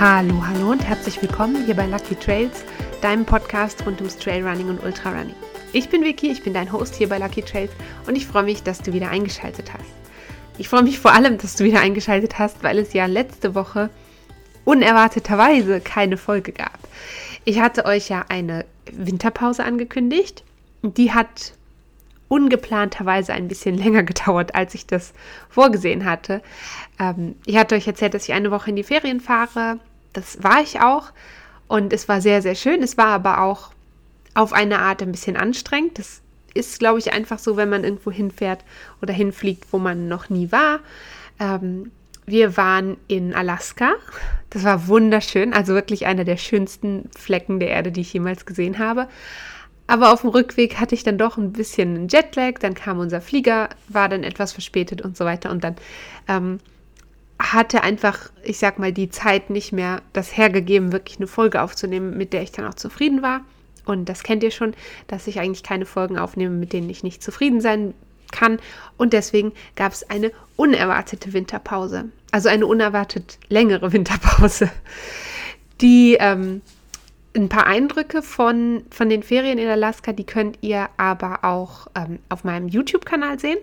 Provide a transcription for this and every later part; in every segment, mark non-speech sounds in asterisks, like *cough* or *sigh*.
Hallo, hallo und herzlich willkommen hier bei Lucky Trails, deinem Podcast rund ums Trailrunning und Ultrarunning. Ich bin Vicky, ich bin dein Host hier bei Lucky Trails und ich freue mich, dass du wieder eingeschaltet hast. Ich freue mich vor allem, dass du wieder eingeschaltet hast, weil es ja letzte Woche unerwarteterweise keine Folge gab. Ich hatte euch ja eine Winterpause angekündigt. Die hat ungeplanterweise ein bisschen *laughs* länger gedauert, als ich das vorgesehen hatte. Ähm, ich hatte euch erzählt, dass ich eine Woche in die Ferien fahre. Das war ich auch. Und es war sehr, sehr schön. Es war aber auch auf eine Art ein bisschen anstrengend. Das ist, glaube ich, einfach so, wenn man irgendwo hinfährt oder hinfliegt, wo man noch nie war. Ähm, wir waren in Alaska. Das war wunderschön, also wirklich einer der schönsten Flecken der Erde, die ich jemals gesehen habe. Aber auf dem Rückweg hatte ich dann doch ein bisschen einen Jetlag. Dann kam unser Flieger, war dann etwas verspätet und so weiter. Und dann ähm, hatte einfach, ich sag mal, die Zeit nicht mehr das hergegeben, wirklich eine Folge aufzunehmen, mit der ich dann auch zufrieden war. Und das kennt ihr schon, dass ich eigentlich keine Folgen aufnehme, mit denen ich nicht zufrieden sein kann. Und deswegen gab es eine unerwartete Winterpause. Also eine unerwartet längere *laughs* Winterpause. Die ähm, ein paar Eindrücke von, von den Ferien in Alaska, die könnt ihr aber auch ähm, auf meinem YouTube-Kanal sehen.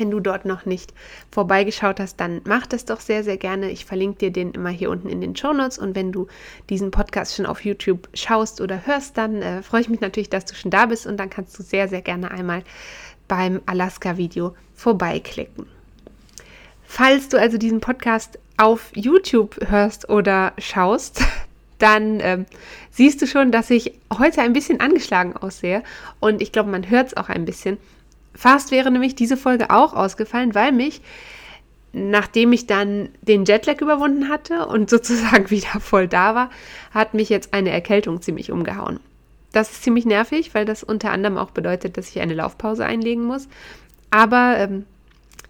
Wenn du dort noch nicht vorbeigeschaut hast, dann mach das doch sehr, sehr gerne. Ich verlinke dir den immer hier unten in den Show Notes. Und wenn du diesen Podcast schon auf YouTube schaust oder hörst, dann äh, freue ich mich natürlich, dass du schon da bist. Und dann kannst du sehr, sehr gerne einmal beim Alaska-Video vorbeiklicken. Falls du also diesen Podcast auf YouTube hörst oder schaust, *laughs* dann ähm, siehst du schon, dass ich heute ein bisschen angeschlagen aussehe. Und ich glaube, man hört es auch ein bisschen. Fast wäre nämlich diese Folge auch ausgefallen, weil mich, nachdem ich dann den Jetlag überwunden hatte und *laughs* sozusagen wieder voll da war, hat mich jetzt eine Erkältung ziemlich umgehauen. Das ist ziemlich nervig, weil das unter anderem auch bedeutet, dass ich eine Laufpause einlegen muss. Aber ähm,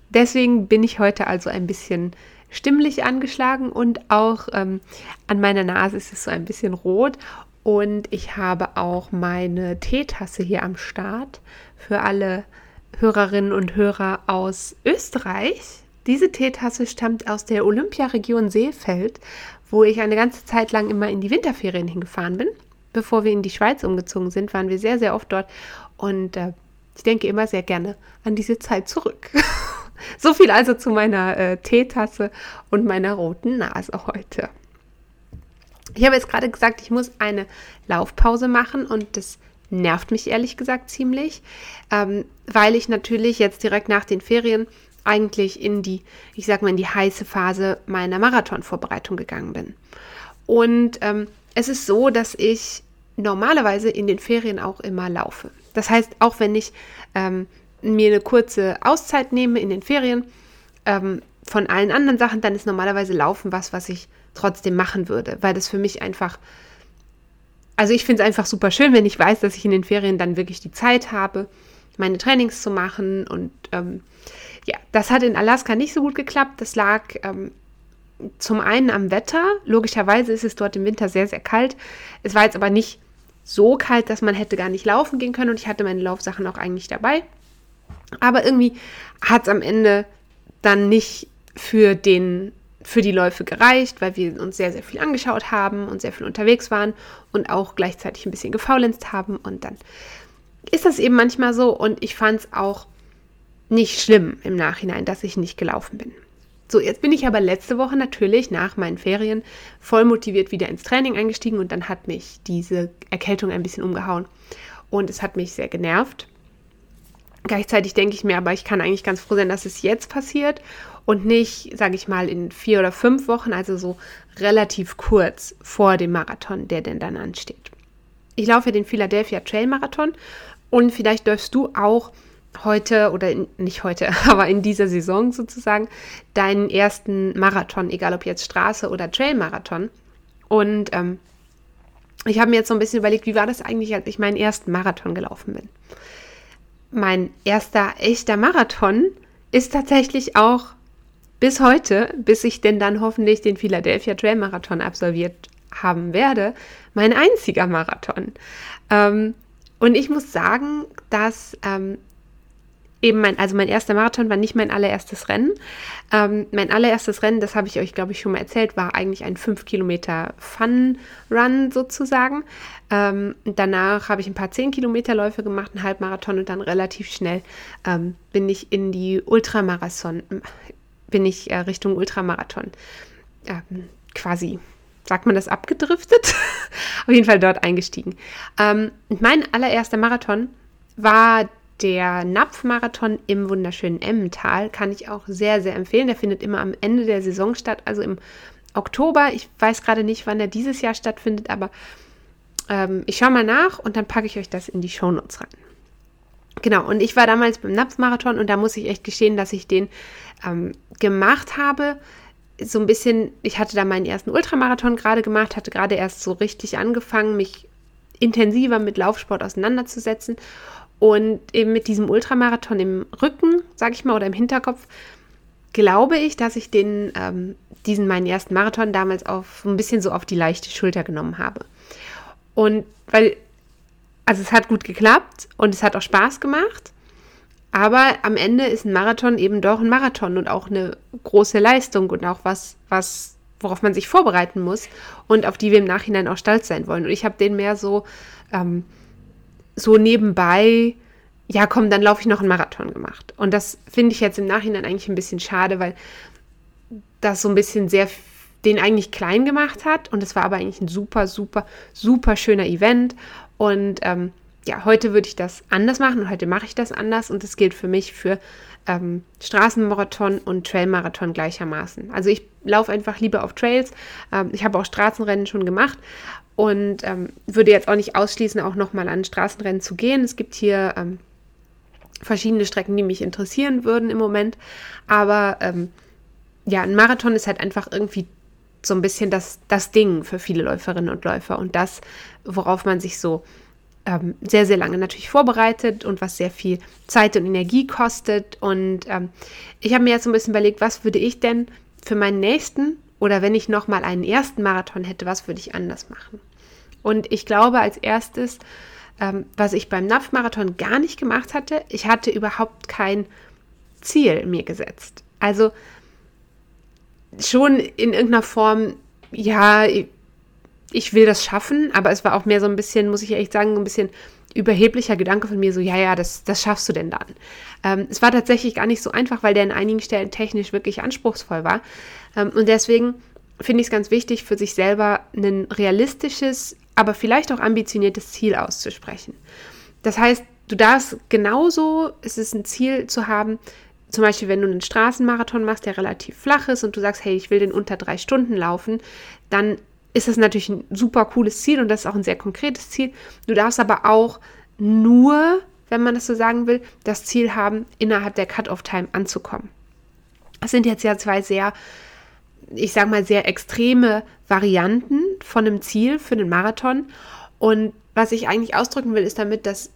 deswegen bin ich heute also ein bisschen stimmlich angeschlagen und auch ähm, an meiner Nase ist es so ein bisschen rot. Und ich habe auch meine Teetasse hier am Start für alle Hörerinnen und Hörer aus Österreich. Diese Teetasse stammt aus der Olympiaregion Seefeld, wo ich eine ganze Zeit lang immer in die Winterferien hingefahren bin. Bevor wir in die Schweiz umgezogen sind, waren wir sehr, sehr oft dort. Und äh, ich denke immer sehr gerne an diese Zeit zurück. *laughs* So viel also zu meiner äh, Teetasse und meiner roten Nase heute. Ich habe jetzt gerade gesagt, ich muss eine Laufpause machen und das nervt mich ehrlich gesagt ziemlich, ähm, weil ich natürlich jetzt direkt nach den Ferien eigentlich in die, ich sag mal, in die heiße Phase meiner Marathonvorbereitung gegangen bin. Und ähm, es ist so, dass ich normalerweise in den Ferien auch immer laufe. Das heißt, auch wenn ich ähm, mir eine kurze Auszeit nehme in den Ferien ähm, von allen anderen Sachen, dann ist normalerweise Laufen was, was ich trotzdem machen würde, weil das für mich einfach, also ich finde es einfach super schön, wenn ich weiß, dass ich in den Ferien dann wirklich die Zeit habe, meine Trainings zu machen und ähm, ja, das hat in Alaska nicht so gut geklappt. Das lag ähm, zum einen am Wetter. Logischerweise ist es dort im Winter sehr, sehr kalt. Es war jetzt aber nicht so kalt, dass man hätte gar nicht laufen gehen können und ich hatte meine Laufsachen auch eigentlich dabei. Aber irgendwie hat es am Ende dann nicht für den für die Läufe gereicht, weil wir uns sehr, sehr viel angeschaut haben und sehr viel unterwegs waren und auch gleichzeitig ein bisschen gefaulenzt haben. Und dann ist das eben manchmal so. Und ich fand es auch nicht schlimm im Nachhinein, dass ich nicht gelaufen bin. So, jetzt bin ich aber letzte Woche natürlich nach meinen Ferien voll motiviert wieder ins Training eingestiegen und dann hat mich diese Erkältung ein bisschen umgehauen. Und es hat mich sehr genervt. Gleichzeitig denke ich mir aber, ich kann eigentlich ganz froh sein, dass es jetzt passiert und nicht, sage ich mal, in vier oder fünf Wochen, also so relativ kurz vor dem Marathon, der denn dann ansteht. Ich laufe den Philadelphia Trail Marathon und vielleicht läufst du auch heute oder in, nicht heute, *laughs* aber in dieser Saison sozusagen deinen ersten Marathon, egal ob jetzt Straße oder Trail Marathon. Und ähm, ich habe mir jetzt so ein bisschen überlegt, wie war das eigentlich, als ich meinen ersten Marathon gelaufen bin mein erster echter Marathon ist tatsächlich auch bis heute, bis ich denn dann hoffentlich den Philadelphia Trail Marathon absolviert haben werde, mein einziger Marathon. Ähm, und ich muss sagen, dass ähm, eben mein, also mein erster Marathon war nicht mein allererstes Rennen. Ähm, mein allererstes Rennen, das habe ich euch, glaube ich, schon mal erzählt, war eigentlich ein 5 Kilometer Fun-Run sozusagen. Ähm, danach habe ich ein paar 10 Kilometer Läufe gemacht, einen Halbmarathon und dann relativ schnell ähm, bin ich in die Ultramarathon, bin ich äh, Richtung Ultramarathon ähm, quasi sagt man das, abgedriftet? *laughs* Auf jeden Fall dort eingestiegen. Ähm, mein allererster Marathon war der Napfmarathon im wunderschönen Emmental kann ich auch sehr, sehr empfehlen. Der findet immer am Ende der Saison statt, also im Oktober. Ich weiß gerade nicht, wann er dieses Jahr stattfindet, aber ähm, ich schaue mal nach und dann packe ich euch das in die Shownotes rein. Genau, und ich war damals beim Napfmarathon und da muss ich echt gestehen, dass ich den ähm, gemacht habe. So ein bisschen, ich hatte da meinen ersten Ultramarathon gerade gemacht, hatte gerade erst so richtig angefangen, mich intensiver mit Laufsport auseinanderzusetzen und eben mit diesem Ultramarathon im Rücken, sage ich mal, oder im Hinterkopf, glaube ich, dass ich den, ähm, diesen meinen ersten Marathon damals auf ein bisschen so auf die leichte Schulter genommen habe. Und weil, also es hat gut geklappt und es hat auch Spaß gemacht. Aber am Ende ist ein Marathon eben doch ein Marathon und auch eine große Leistung und auch was, was, worauf man sich vorbereiten muss und auf die wir im Nachhinein auch stolz sein wollen. Und ich habe den mehr so ähm, so nebenbei, ja komm, dann laufe ich noch einen Marathon gemacht. Und das finde ich jetzt im Nachhinein eigentlich ein bisschen schade, weil das so ein bisschen sehr den eigentlich klein gemacht hat. Und es war aber eigentlich ein super, super, super schöner Event. Und ähm, ja, heute würde ich das anders machen und heute mache ich das anders. Und das gilt für mich für ähm, Straßenmarathon und Trailmarathon gleichermaßen. Also ich laufe einfach lieber auf Trails. Ähm, ich habe auch Straßenrennen schon gemacht und ähm, würde jetzt auch nicht ausschließen, auch nochmal an Straßenrennen zu gehen. Es gibt hier ähm, verschiedene Strecken, die mich interessieren würden im Moment. Aber ähm, ja, ein Marathon ist halt einfach irgendwie so ein bisschen das, das Ding für viele Läuferinnen und Läufer und das, worauf man sich so ähm, sehr, sehr lange natürlich vorbereitet und was sehr viel Zeit und Energie kostet. Und ähm, ich habe mir jetzt so ein bisschen überlegt, was würde ich denn für meinen nächsten oder wenn ich nochmal einen ersten Marathon hätte, was würde ich anders machen? Und ich glaube, als erstes, ähm, was ich beim NAF-Marathon gar nicht gemacht hatte, ich hatte überhaupt kein Ziel mir gesetzt. Also schon in irgendeiner Form, ja, ich will das schaffen, aber es war auch mehr so ein bisschen, muss ich echt sagen, ein bisschen überheblicher Gedanke von mir, so, ja, ja, das, das schaffst du denn dann. Ähm, es war tatsächlich gar nicht so einfach, weil der an einigen Stellen technisch wirklich anspruchsvoll war. Ähm, und deswegen finde ich es ganz wichtig, für sich selber ein realistisches, aber vielleicht auch ambitioniertes Ziel auszusprechen. Das heißt, du darfst genauso, es ist ein Ziel zu haben, zum Beispiel, wenn du einen Straßenmarathon machst, der relativ flach ist und du sagst, hey, ich will den unter drei Stunden laufen, dann ist das natürlich ein super cooles Ziel und das ist auch ein sehr konkretes Ziel. Du darfst aber auch nur, wenn man das so sagen will, das Ziel haben, innerhalb der Cut-off-Time anzukommen. Das sind jetzt ja zwei sehr ich sage mal, sehr extreme Varianten von einem Ziel für den Marathon. Und was ich eigentlich ausdrücken will, ist damit, dass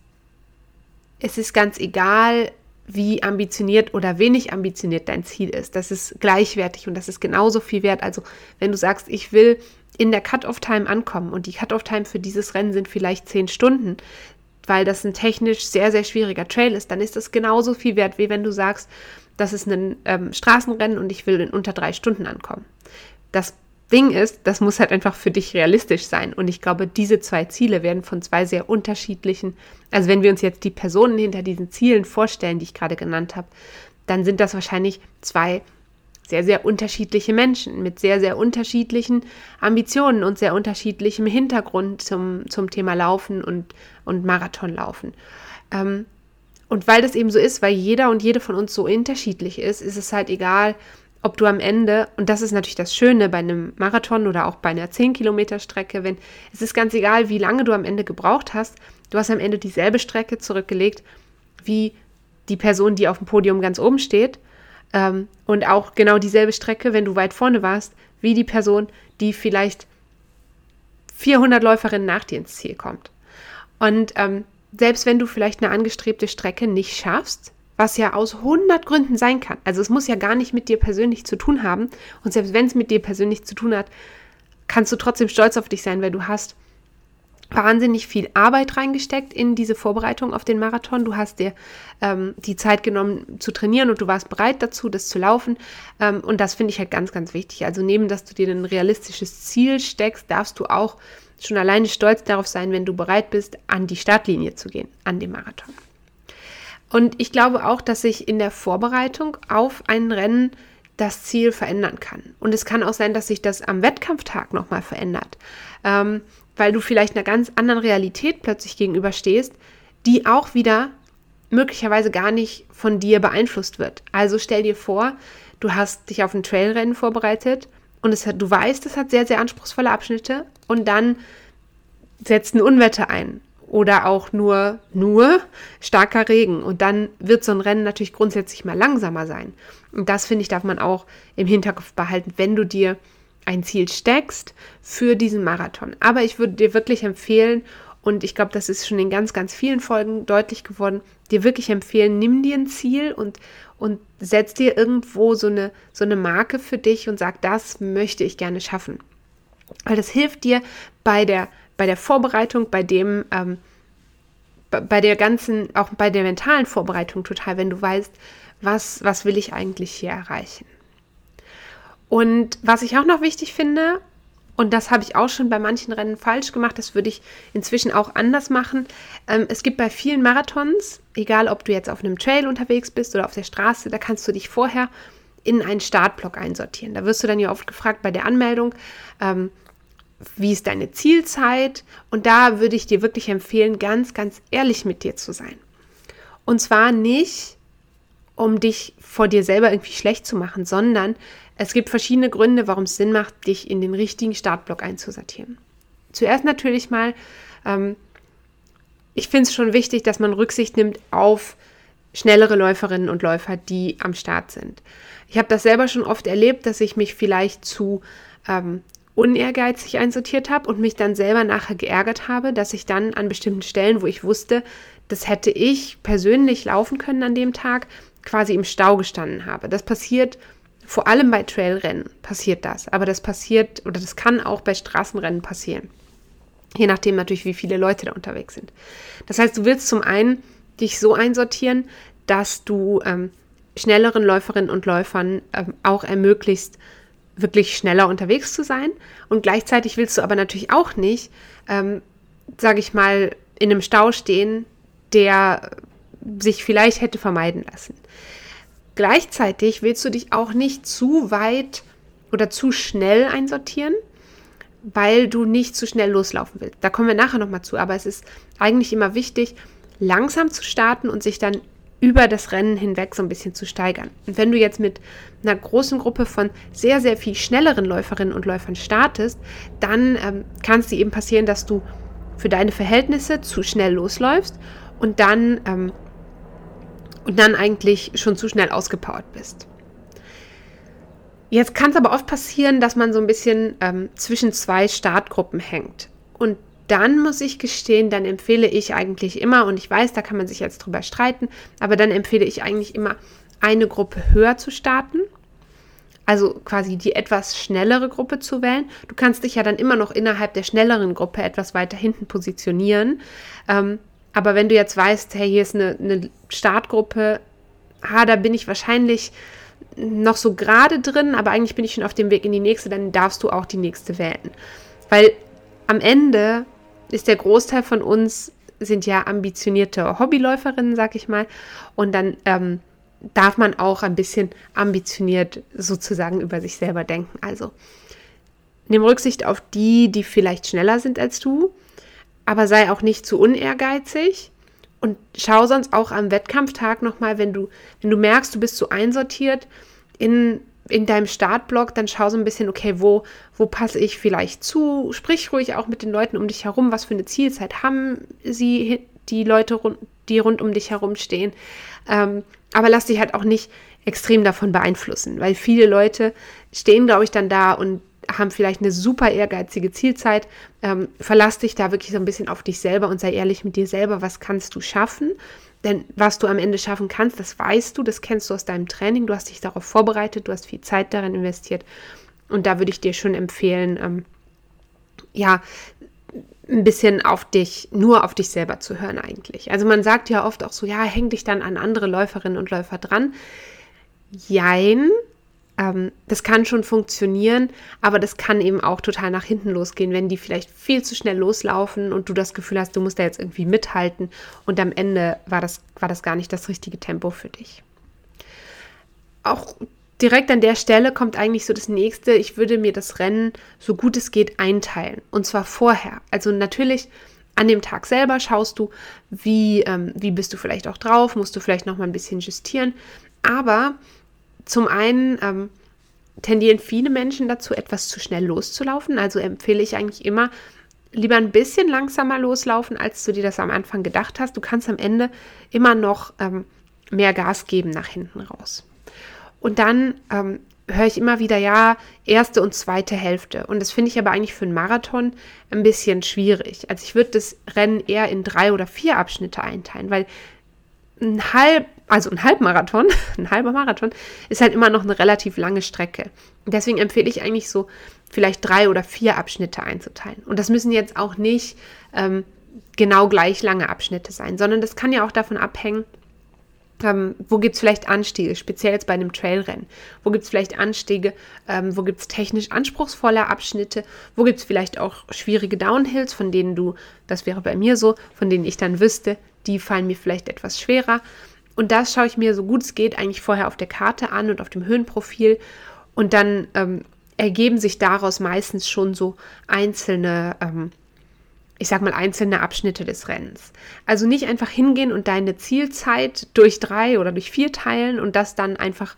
es ist ganz egal, wie ambitioniert oder wenig ambitioniert dein Ziel ist. Das ist gleichwertig und das ist genauso viel wert. Also wenn du sagst, ich will in der Cut-off-Time ankommen und die Cut-off-Time für dieses Rennen sind vielleicht zehn Stunden, weil das ein technisch sehr, sehr schwieriger Trail ist, dann ist das genauso viel wert, wie wenn du sagst, das ist ein ähm, Straßenrennen und ich will in unter drei Stunden ankommen. Das Ding ist, das muss halt einfach für dich realistisch sein. Und ich glaube, diese zwei Ziele werden von zwei sehr unterschiedlichen, also wenn wir uns jetzt die Personen hinter diesen Zielen vorstellen, die ich gerade genannt habe, dann sind das wahrscheinlich zwei sehr, sehr unterschiedliche Menschen mit sehr, sehr unterschiedlichen Ambitionen und sehr unterschiedlichem Hintergrund zum, zum Thema Laufen und, und Marathonlaufen. Ähm, und weil das eben so ist, weil jeder und jede von uns so unterschiedlich ist, ist es halt egal, ob du am Ende, und das ist natürlich das Schöne bei einem Marathon oder auch bei einer 10 Kilometer Strecke, wenn es ist ganz egal, wie lange du am Ende gebraucht hast, du hast am Ende dieselbe Strecke zurückgelegt wie die Person, die auf dem Podium ganz oben steht. Ähm, und auch genau dieselbe Strecke, wenn du weit vorne warst, wie die Person, die vielleicht 400 Läuferinnen nach dir ins Ziel kommt. Und ähm, selbst wenn du vielleicht eine angestrebte Strecke nicht schaffst, was ja aus 100 Gründen sein kann. Also es muss ja gar nicht mit dir persönlich zu tun haben. Und selbst wenn es mit dir persönlich zu tun hat, kannst du trotzdem stolz auf dich sein, weil du hast wahnsinnig viel Arbeit reingesteckt in diese Vorbereitung auf den Marathon. Du hast dir ähm, die Zeit genommen zu trainieren und du warst bereit dazu, das zu laufen. Ähm, und das finde ich halt ganz, ganz wichtig. Also neben, dass du dir ein realistisches Ziel steckst, darfst du auch schon alleine stolz darauf sein, wenn du bereit bist, an die Startlinie zu gehen, an dem Marathon. Und ich glaube auch, dass sich in der Vorbereitung auf ein Rennen das Ziel verändern kann. Und es kann auch sein, dass sich das am Wettkampftag nochmal verändert. Ähm, weil du vielleicht einer ganz anderen Realität plötzlich gegenüberstehst, die auch wieder möglicherweise gar nicht von dir beeinflusst wird. Also stell dir vor, du hast dich auf ein Trailrennen vorbereitet und es hat, du weißt, es hat sehr, sehr anspruchsvolle Abschnitte und dann setzt ein Unwetter ein oder auch nur, nur starker Regen und dann wird so ein Rennen natürlich grundsätzlich mal langsamer sein. Und das finde ich, darf man auch im Hinterkopf behalten, wenn du dir ein Ziel steckst für diesen Marathon. Aber ich würde dir wirklich empfehlen, und ich glaube, das ist schon in ganz, ganz vielen Folgen deutlich geworden, dir wirklich empfehlen, nimm dir ein Ziel und, und setz dir irgendwo so eine, so eine Marke für dich und sag, das möchte ich gerne schaffen. Weil das hilft dir bei der, bei der Vorbereitung, bei dem, ähm, bei der ganzen, auch bei der mentalen Vorbereitung total, wenn du weißt, was, was will ich eigentlich hier erreichen. Und was ich auch noch wichtig finde, und das habe ich auch schon bei manchen Rennen falsch gemacht, das würde ich inzwischen auch anders machen. Ähm, es gibt bei vielen Marathons, egal ob du jetzt auf einem Trail unterwegs bist oder auf der Straße, da kannst du dich vorher in einen Startblock einsortieren. Da wirst du dann ja oft gefragt bei der Anmeldung, ähm, wie ist deine Zielzeit? Und da würde ich dir wirklich empfehlen, ganz, ganz ehrlich mit dir zu sein. Und zwar nicht, um dich vor dir selber irgendwie schlecht zu machen, sondern es gibt verschiedene Gründe, warum es Sinn macht, dich in den richtigen Startblock einzusortieren. Zuerst natürlich mal, ähm, ich finde es schon wichtig, dass man Rücksicht nimmt auf schnellere Läuferinnen und Läufer, die am Start sind. Ich habe das selber schon oft erlebt, dass ich mich vielleicht zu ähm, unehrgeizig einsortiert habe und mich dann selber nachher geärgert habe, dass ich dann an bestimmten Stellen, wo ich wusste, das hätte ich persönlich laufen können an dem Tag, quasi im Stau gestanden habe. Das passiert vor allem bei Trailrennen passiert das, aber das passiert oder das kann auch bei Straßenrennen passieren. Je nachdem natürlich, wie viele Leute da unterwegs sind. Das heißt, du willst zum einen dich so einsortieren, dass du ähm, schnelleren Läuferinnen und Läufern ähm, auch ermöglicht, wirklich schneller unterwegs zu sein. Und gleichzeitig willst du aber natürlich auch nicht, ähm, sage ich mal, in einem Stau stehen, der sich vielleicht hätte vermeiden lassen. Gleichzeitig willst du dich auch nicht zu weit oder zu schnell einsortieren, weil du nicht zu schnell loslaufen willst. Da kommen wir nachher nochmal zu, aber es ist eigentlich immer wichtig, langsam zu starten und sich dann über das Rennen hinweg so ein bisschen zu steigern. Und wenn du jetzt mit einer großen Gruppe von sehr, sehr viel schnelleren Läuferinnen und Läufern startest, dann ähm, kann es dir eben passieren, dass du für deine Verhältnisse zu schnell losläufst und dann ähm, und dann eigentlich schon zu schnell ausgepowert bist. Jetzt kann es aber oft passieren, dass man so ein bisschen ähm, zwischen zwei Startgruppen hängt. Und dann muss ich gestehen, dann empfehle ich eigentlich immer, und ich weiß, da kann man sich jetzt drüber streiten, aber dann empfehle ich eigentlich immer, eine Gruppe höher zu starten. Also quasi die etwas schnellere Gruppe zu wählen. Du kannst dich ja dann immer noch innerhalb der schnelleren Gruppe etwas weiter hinten positionieren. Ähm, aber wenn du jetzt weißt, hey, hier ist eine, eine Startgruppe, ah, da bin ich wahrscheinlich noch so gerade drin, aber eigentlich bin ich schon auf dem Weg in die nächste, dann darfst du auch die nächste wählen. Weil am Ende ist der Großteil von uns sind ja ambitionierte Hobbyläuferinnen, sag ich mal. Und dann ähm, darf man auch ein bisschen ambitioniert sozusagen über sich selber denken. Also nimm Rücksicht auf die, die vielleicht schneller sind als du aber sei auch nicht zu unehrgeizig und schau sonst auch am Wettkampftag nochmal, wenn du, wenn du merkst, du bist so einsortiert in, in deinem Startblock, dann schau so ein bisschen, okay, wo, wo passe ich vielleicht zu? Sprich ruhig auch mit den Leuten um dich herum, was für eine Zielzeit haben sie, die Leute, die rund um dich herum stehen. Ähm, aber lass dich halt auch nicht extrem davon beeinflussen, weil viele Leute stehen, glaube ich, dann da und haben vielleicht eine super ehrgeizige Zielzeit. Ähm, verlass dich da wirklich so ein bisschen auf dich selber und sei ehrlich mit dir selber, was kannst du schaffen. Denn was du am Ende schaffen kannst, das weißt du, das kennst du aus deinem Training, du hast dich darauf vorbereitet, du hast viel Zeit darin investiert. Und da würde ich dir schon empfehlen, ähm, ja, ein bisschen auf dich, nur auf dich selber zu hören eigentlich. Also man sagt ja oft auch so, ja, häng dich dann an andere Läuferinnen und Läufer dran. Jein, ähm, das kann schon funktionieren, aber das kann eben auch total nach hinten losgehen, wenn die vielleicht viel zu schnell loslaufen und du das Gefühl hast, du musst da jetzt irgendwie mithalten und am Ende war das, war das gar nicht das richtige Tempo für dich. Auch direkt an der Stelle kommt eigentlich so das nächste. Ich würde mir das Rennen so gut es geht einteilen. Und zwar vorher. Also natürlich an dem Tag selber schaust du, wie, ähm, wie bist du vielleicht auch drauf, musst du vielleicht noch mal ein bisschen justieren. Aber zum einen ähm, tendieren viele Menschen dazu, etwas zu schnell loszulaufen. Also empfehle ich eigentlich immer, lieber ein bisschen langsamer loslaufen, als du dir das am Anfang gedacht hast. Du kannst am Ende immer noch ähm, mehr Gas geben nach hinten raus. Und dann ähm, höre ich immer wieder, ja, erste und zweite Hälfte. Und das finde ich aber eigentlich für einen Marathon ein bisschen schwierig. Also ich würde das Rennen eher in drei oder vier Abschnitte einteilen, weil ein halb, also ein Halbmarathon, *laughs* ein halber Marathon ist halt immer noch eine relativ lange Strecke. Deswegen empfehle ich eigentlich so vielleicht drei oder vier Abschnitte einzuteilen. Und das müssen jetzt auch nicht ähm, genau gleich lange Abschnitte sein, sondern das kann ja auch davon abhängen, ähm, wo gibt es vielleicht Anstiege, speziell jetzt bei einem Trailrennen? Wo gibt es vielleicht Anstiege? Ähm, wo gibt es technisch anspruchsvolle Abschnitte? Wo gibt es vielleicht auch schwierige Downhills, von denen du, das wäre bei mir so, von denen ich dann wüsste, die fallen mir vielleicht etwas schwerer. Und das schaue ich mir so gut es geht eigentlich vorher auf der Karte an und auf dem Höhenprofil. Und dann ähm, ergeben sich daraus meistens schon so einzelne ähm, ich sag mal, einzelne Abschnitte des Rennens. Also nicht einfach hingehen und deine Zielzeit durch drei oder durch vier teilen und das dann einfach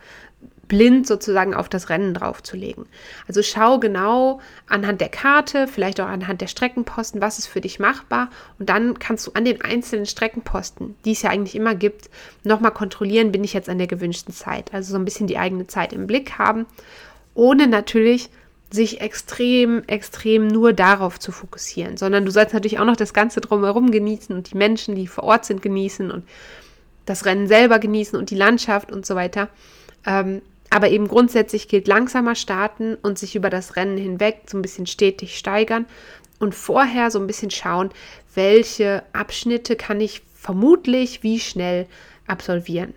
blind sozusagen auf das Rennen draufzulegen. Also schau genau anhand der Karte, vielleicht auch anhand der Streckenposten, was ist für dich machbar und dann kannst du an den einzelnen Streckenposten, die es ja eigentlich immer gibt, nochmal kontrollieren, bin ich jetzt an der gewünschten Zeit. Also so ein bisschen die eigene Zeit im Blick haben, ohne natürlich sich extrem, extrem nur darauf zu fokussieren, sondern du sollst natürlich auch noch das Ganze drumherum genießen und die Menschen, die vor Ort sind, genießen und das Rennen selber genießen und die Landschaft und so weiter. Ähm, aber eben grundsätzlich gilt langsamer starten und sich über das Rennen hinweg so ein bisschen stetig steigern und vorher so ein bisschen schauen, welche Abschnitte kann ich vermutlich wie schnell absolvieren.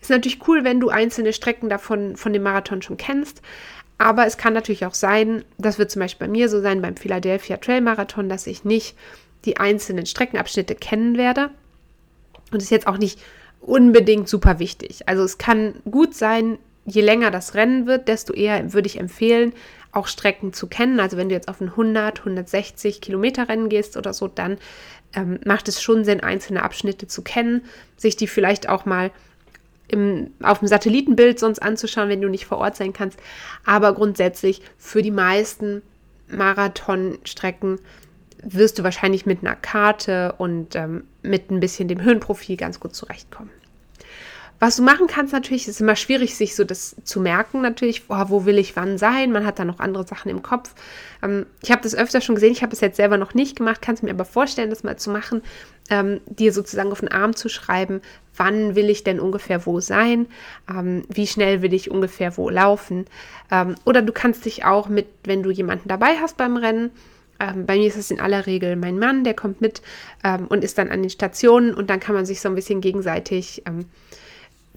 Ist natürlich cool, wenn du einzelne Strecken davon von dem Marathon schon kennst, aber es kann natürlich auch sein, das wird zum Beispiel bei mir so sein beim Philadelphia Trail Marathon, dass ich nicht die einzelnen Streckenabschnitte kennen werde. Und ist jetzt auch nicht unbedingt super wichtig. Also es kann gut sein, je länger das Rennen wird, desto eher würde ich empfehlen, auch Strecken zu kennen. Also wenn du jetzt auf ein 100, 160 Kilometer Rennen gehst oder so, dann ähm, macht es schon Sinn, einzelne Abschnitte zu kennen, sich die vielleicht auch mal im, auf dem Satellitenbild sonst anzuschauen, wenn du nicht vor Ort sein kannst. Aber grundsätzlich für die meisten Marathonstrecken wirst du wahrscheinlich mit einer Karte und ähm, mit ein bisschen dem Höhenprofil ganz gut zurechtkommen. Was du machen kannst natürlich, ist immer schwierig, sich so das zu merken natürlich, oh, wo will ich wann sein, man hat da noch andere Sachen im Kopf. Ähm, ich habe das öfter schon gesehen, ich habe es jetzt selber noch nicht gemacht, kannst mir aber vorstellen, das mal zu machen, ähm, dir sozusagen auf den Arm zu schreiben, wann will ich denn ungefähr wo sein, ähm, wie schnell will ich ungefähr wo laufen. Ähm, oder du kannst dich auch mit, wenn du jemanden dabei hast beim Rennen, ähm, bei mir ist es in aller Regel mein Mann, der kommt mit ähm, und ist dann an den Stationen und dann kann man sich so ein bisschen gegenseitig ähm,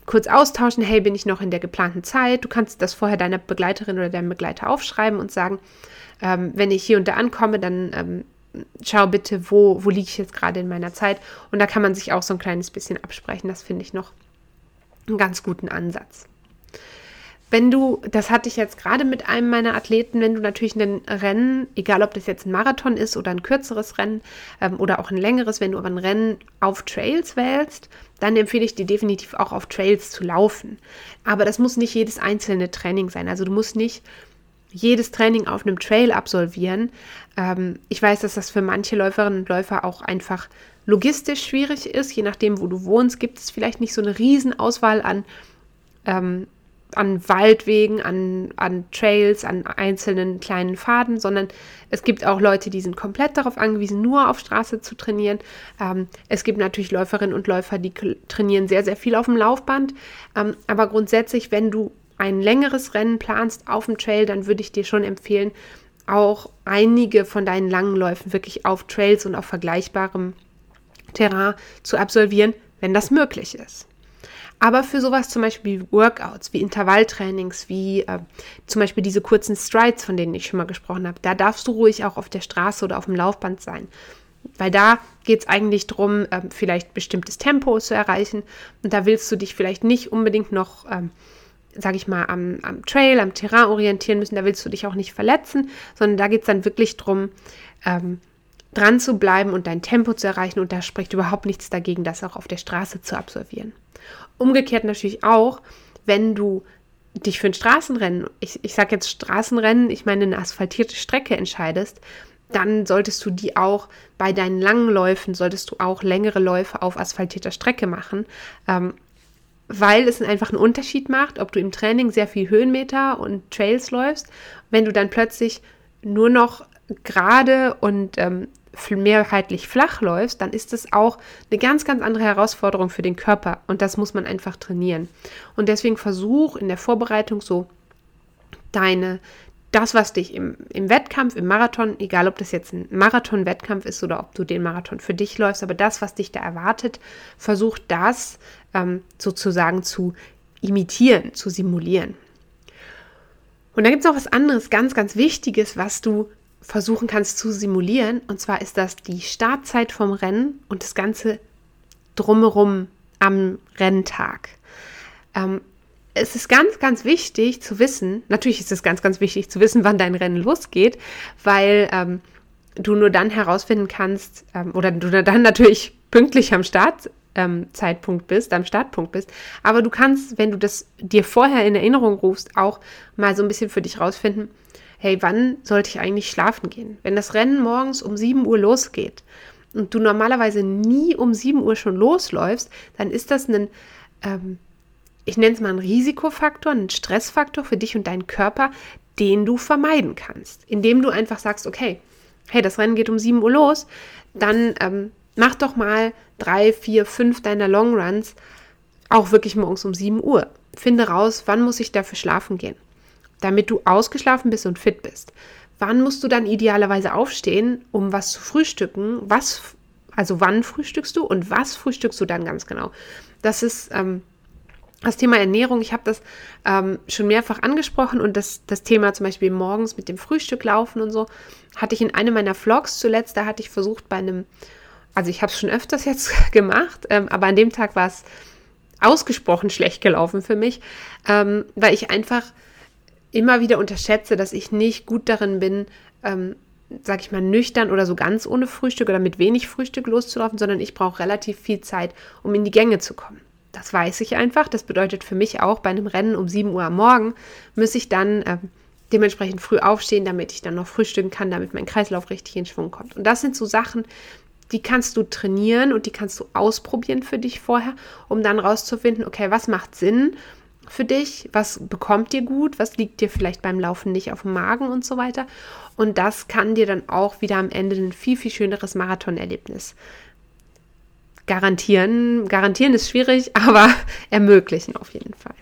kurz austauschen, hey, bin ich noch in der geplanten Zeit? Du kannst das vorher deiner Begleiterin oder deinem Begleiter aufschreiben und sagen, ähm, wenn ich hier und da ankomme, dann ähm, schau bitte, wo, wo liege ich jetzt gerade in meiner Zeit? Und da kann man sich auch so ein kleines bisschen absprechen. Das finde ich noch einen ganz guten Ansatz. Wenn du, das hatte ich jetzt gerade mit einem meiner Athleten, wenn du natürlich ein Rennen, egal ob das jetzt ein Marathon ist oder ein kürzeres Rennen ähm, oder auch ein längeres, wenn du aber ein Rennen auf Trails wählst, dann empfehle ich dir definitiv auch auf Trails zu laufen. Aber das muss nicht jedes einzelne Training sein. Also du musst nicht jedes Training auf einem Trail absolvieren. Ähm, ich weiß, dass das für manche Läuferinnen und Läufer auch einfach logistisch schwierig ist. Je nachdem, wo du wohnst, gibt es vielleicht nicht so eine Riesenauswahl an ähm, an Waldwegen, an, an Trails, an einzelnen kleinen Faden, sondern es gibt auch Leute, die sind komplett darauf angewiesen, nur auf Straße zu trainieren. Ähm, es gibt natürlich Läuferinnen und Läufer, die trainieren sehr, sehr viel auf dem Laufband. Ähm, aber grundsätzlich, wenn du ein längeres Rennen planst auf dem Trail, dann würde ich dir schon empfehlen, auch einige von deinen langen Läufen wirklich auf Trails und auf vergleichbarem Terrain zu absolvieren, wenn das möglich ist. Aber für sowas zum Beispiel wie Workouts, wie Intervalltrainings, wie äh, zum Beispiel diese kurzen Strides, von denen ich schon mal gesprochen habe, da darfst du ruhig auch auf der Straße oder auf dem Laufband sein. Weil da geht es eigentlich darum, äh, vielleicht bestimmtes Tempo zu erreichen. Und da willst du dich vielleicht nicht unbedingt noch, ähm, sage ich mal, am, am, Trail, am Terrain orientieren müssen. Da willst du dich auch nicht verletzen, sondern da geht es dann wirklich darum, ähm, dran zu bleiben und dein Tempo zu erreichen. Und da spricht überhaupt nichts dagegen, das auch auf der Straße zu absolvieren. Umgekehrt natürlich auch, wenn du dich für ein Straßenrennen, ich, ich sage jetzt Straßenrennen, ich meine eine asphaltierte Strecke entscheidest, dann solltest du die auch bei deinen langen Läufen, solltest du auch längere Läufe auf asphaltierter Strecke machen, ähm, weil es einfach einen Unterschied macht, ob du im Training sehr viel Höhenmeter und Trails läufst, wenn du dann plötzlich nur noch gerade und ähm, mehrheitlich flach läufst, dann ist es auch eine ganz, ganz andere Herausforderung für den Körper und das muss man einfach trainieren. Und deswegen versuch in der Vorbereitung so deine, das, was dich im, im Wettkampf, im Marathon, egal ob das jetzt ein Marathon-Wettkampf ist oder ob du den Marathon für dich läufst, aber das, was dich da erwartet, versuch das ähm, sozusagen zu imitieren, zu simulieren. Und dann gibt es noch was anderes, ganz, ganz Wichtiges, was du versuchen kannst zu simulieren. Und zwar ist das die Startzeit vom Rennen und das Ganze drumherum am Renntag. Ähm, es ist ganz, ganz wichtig zu wissen, natürlich ist es ganz, ganz wichtig zu wissen, *laughs* wann dein Rennen losgeht, weil ähm, du nur dann herausfinden kannst ähm, oder du dann *laughs* natürlich pünktlich am Startzeitpunkt ähm, bist, am Startpunkt bist. Aber du kannst, wenn du das dir vorher in Erinnerung rufst, auch mal so ein bisschen für dich rausfinden, hey, wann sollte ich eigentlich schlafen gehen? Wenn das Rennen morgens um 7 Uhr losgeht und du normalerweise nie um 7 Uhr schon losläufst, dann ist das ein, ähm, ich nenne es mal ein Risikofaktor, ein Stressfaktor für dich und deinen Körper, den du vermeiden kannst, indem du einfach sagst, okay, hey, das Rennen geht um 7 Uhr los, dann ähm, mach doch mal drei, vier, fünf deiner Longruns auch wirklich morgens um 7 Uhr. Finde raus, wann muss ich dafür schlafen gehen damit du ausgeschlafen bist und fit bist. Wann musst du dann idealerweise aufstehen, um was zu frühstücken? Was, also wann frühstückst du und was frühstückst du dann ganz genau? Das ist ähm, das Thema Ernährung. Ich habe das ähm, schon mehrfach angesprochen und das, das Thema zum Beispiel morgens mit dem Frühstück laufen und so hatte ich in einem meiner Vlogs zuletzt. Da hatte ich versucht bei einem, also ich habe es schon öfters jetzt *laughs* gemacht, ähm, aber an dem Tag war es ausgesprochen schlecht gelaufen für mich, ähm, weil ich einfach immer wieder unterschätze, dass ich nicht gut darin bin, ähm, sag ich mal, nüchtern oder so ganz ohne Frühstück oder mit wenig Frühstück loszulaufen, sondern ich brauche relativ viel Zeit, um in die Gänge zu kommen. Das weiß ich einfach. Das bedeutet für mich auch, bei einem Rennen um 7 Uhr am Morgen muss ich dann äh, dementsprechend früh aufstehen, damit ich dann noch frühstücken kann, damit mein Kreislauf richtig in Schwung kommt. Und das sind so Sachen, die kannst du trainieren und die kannst du ausprobieren für dich vorher, um dann rauszufinden, okay, was macht Sinn für dich, was bekommt dir gut, was liegt dir vielleicht beim Laufen nicht auf dem Magen und so weiter. Und das kann dir dann auch wieder am Ende ein viel, viel schöneres Marathonerlebnis garantieren. Garantieren ist schwierig, *laughs* aber ermöglichen auf jeden Fall.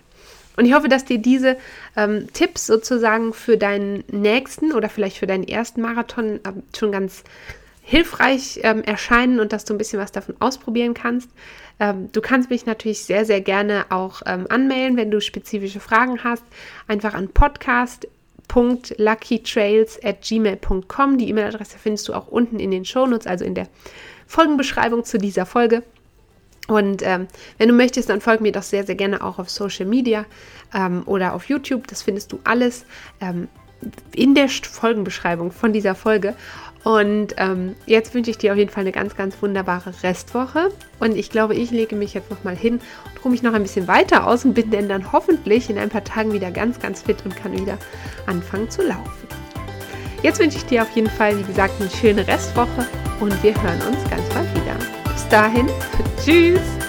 Und ich hoffe, dass dir diese ähm, Tipps sozusagen für deinen nächsten oder vielleicht für deinen ersten Marathon äh, schon ganz hilfreich ähm, erscheinen und dass du ein bisschen was davon ausprobieren kannst. Ähm, du kannst mich natürlich sehr, sehr gerne auch ähm, anmelden, wenn du spezifische Fragen hast. Einfach an podcast.luckytrails at gmail.com. Die E-Mail-Adresse findest du auch unten in den Shownotes, also in der Folgenbeschreibung zu dieser Folge. Und ähm, wenn du möchtest, dann folg mir doch sehr, sehr gerne auch auf Social Media ähm, oder auf YouTube. Das findest du alles ähm, in der Folgenbeschreibung von dieser Folge. Und ähm, jetzt wünsche ich dir auf jeden Fall eine ganz, ganz wunderbare Restwoche. Und ich glaube, ich lege mich jetzt nochmal hin und ruhe mich noch ein bisschen weiter aus und bin dann, dann hoffentlich in ein paar Tagen wieder ganz, ganz fit und kann wieder anfangen zu laufen. Jetzt wünsche ich dir auf jeden Fall, wie gesagt, eine schöne Restwoche und wir hören uns ganz bald wieder. Bis dahin, *laughs* tschüss!